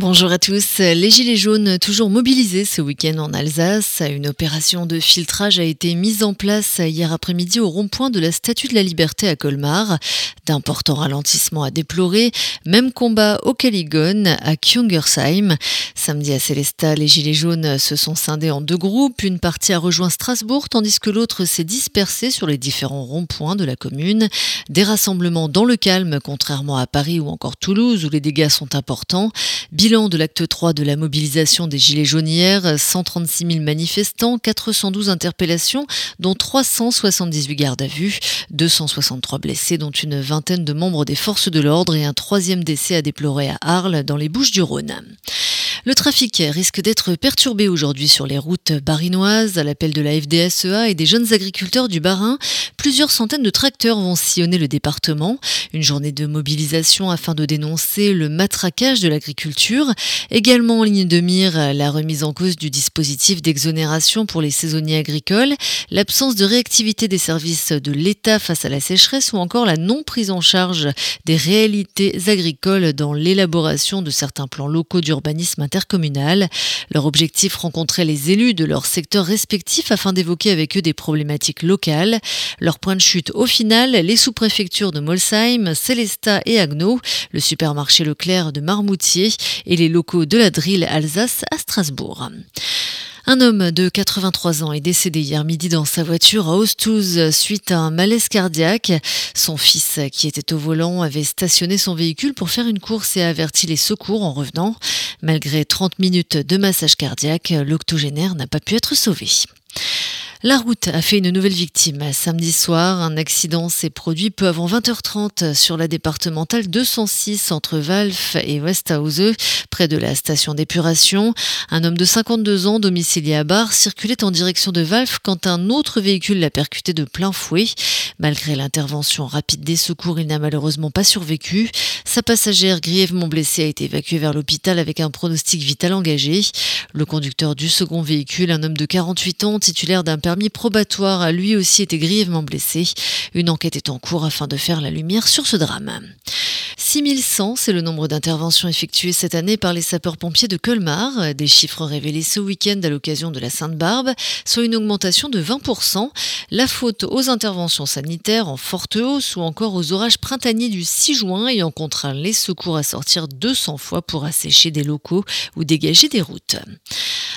Bonjour à tous. Les Gilets jaunes toujours mobilisés ce week-end en Alsace. Une opération de filtrage a été mise en place hier après-midi au rond-point de la Statue de la Liberté à Colmar. D'importants ralentissements à déplorer. Même combat au Caligone à Kjungersheim. Samedi à Célestat, les Gilets jaunes se sont scindés en deux groupes. Une partie a rejoint Strasbourg tandis que l'autre s'est dispersée sur les différents ronds-points de la commune. Des rassemblements dans le calme, contrairement à Paris ou encore Toulouse où les dégâts sont importants. Bilan de l'acte 3 de la mobilisation des Gilets jaunes hier, 136 000 manifestants, 412 interpellations, dont 378 gardes à vue, 263 blessés, dont une vingtaine de membres des forces de l'ordre et un troisième décès à déplorer à Arles, dans les Bouches du Rhône. Le trafic risque d'être perturbé aujourd'hui sur les routes barinoises à l'appel de la FDSEA et des jeunes agriculteurs du Barin. Plusieurs centaines de tracteurs vont sillonner le département. Une journée de mobilisation afin de dénoncer le matraquage de l'agriculture. Également en ligne de mire, la remise en cause du dispositif d'exonération pour les saisonniers agricoles, l'absence de réactivité des services de l'État face à la sécheresse ou encore la non prise en charge des réalités agricoles dans l'élaboration de certains plans locaux d'urbanisme intercommunal. Leur objectif, rencontrer les élus de leurs secteurs respectifs afin d'évoquer avec eux des problématiques locales. Leur point de chute, au final, les sous-préfectures de Molsheim, Célestat et Agno, le supermarché Leclerc de Marmoutier et les locaux de la Drill Alsace à Strasbourg. Un homme de 83 ans est décédé hier midi dans sa voiture à Ostouze suite à un malaise cardiaque. Son fils, qui était au volant, avait stationné son véhicule pour faire une course et a averti les secours en revenant. Malgré 30 minutes de massage cardiaque, l'octogénaire n'a pas pu être sauvé. La route a fait une nouvelle victime. Samedi soir, un accident s'est produit peu avant 20h30 sur la départementale 206 entre Valf et Westhause, près de la station d'épuration. Un homme de 52 ans, domicilié à Bar, circulait en direction de Valf quand un autre véhicule l'a percuté de plein fouet. Malgré l'intervention rapide des secours, il n'a malheureusement pas survécu. Sa passagère, grièvement blessée, a été évacuée vers l'hôpital avec un pronostic vital engagé. Le conducteur du second véhicule, un homme de 48 ans, titulaire d'un permis probatoire a lui aussi été grièvement blessé. Une enquête est en cours afin de faire la lumière sur ce drame. 6100, c'est le nombre d'interventions effectuées cette année par les sapeurs-pompiers de Colmar, des chiffres révélés ce week-end à l'occasion de la Sainte-Barbe, soit une augmentation de 20%. La faute aux interventions sanitaires en forte hausse ou encore aux orages printaniers du 6 juin ayant contraint les secours à sortir 200 fois pour assécher des locaux ou dégager des routes.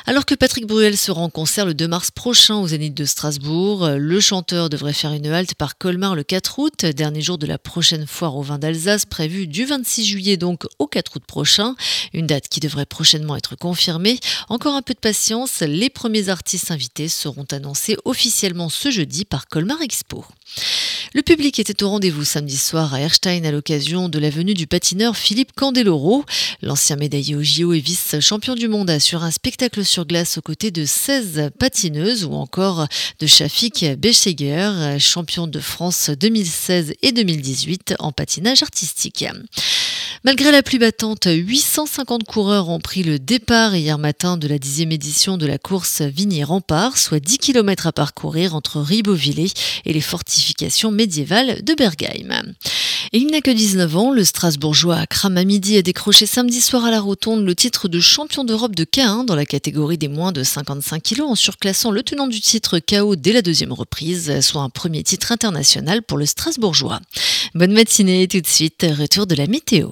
Alors que Patrick Bruel sera en concert le 2 mars prochain au De Strasbourg, le chanteur devrait faire une halte par Colmar le 4 août, dernier jour de la prochaine foire au vin d'Alsace prévue du 26 juillet donc au 4 août prochain, une date qui devrait prochainement être confirmée. Encore un peu de patience, les premiers artistes invités seront annoncés officiellement ce jeudi par Colmar Expo. Le public était au rendez-vous samedi soir à Erstein à l'occasion de la venue du patineur Philippe Candeloro. L'ancien médaillé au JO et vice-champion du monde assure un spectacle sur glace aux côtés de 16 patineuses ou encore de Shafik Becheger, champion de France 2016 et 2018 en patinage artistique. Malgré la pluie battante, 850 coureurs ont pris le départ hier matin de la dixième édition de la course Vigny-Rempart, soit 10 km à parcourir entre Ribeauvillé et les fortifications de Bergheim. Et il n'a que 19 ans, le Strasbourgeois Kramamidi a décroché samedi soir à la Rotonde le titre de champion d'Europe de K1 dans la catégorie des moins de 55 kg en surclassant le tenant du titre KO dès la deuxième reprise, soit un premier titre international pour le Strasbourgeois. Bonne matinée tout de suite, retour de la météo.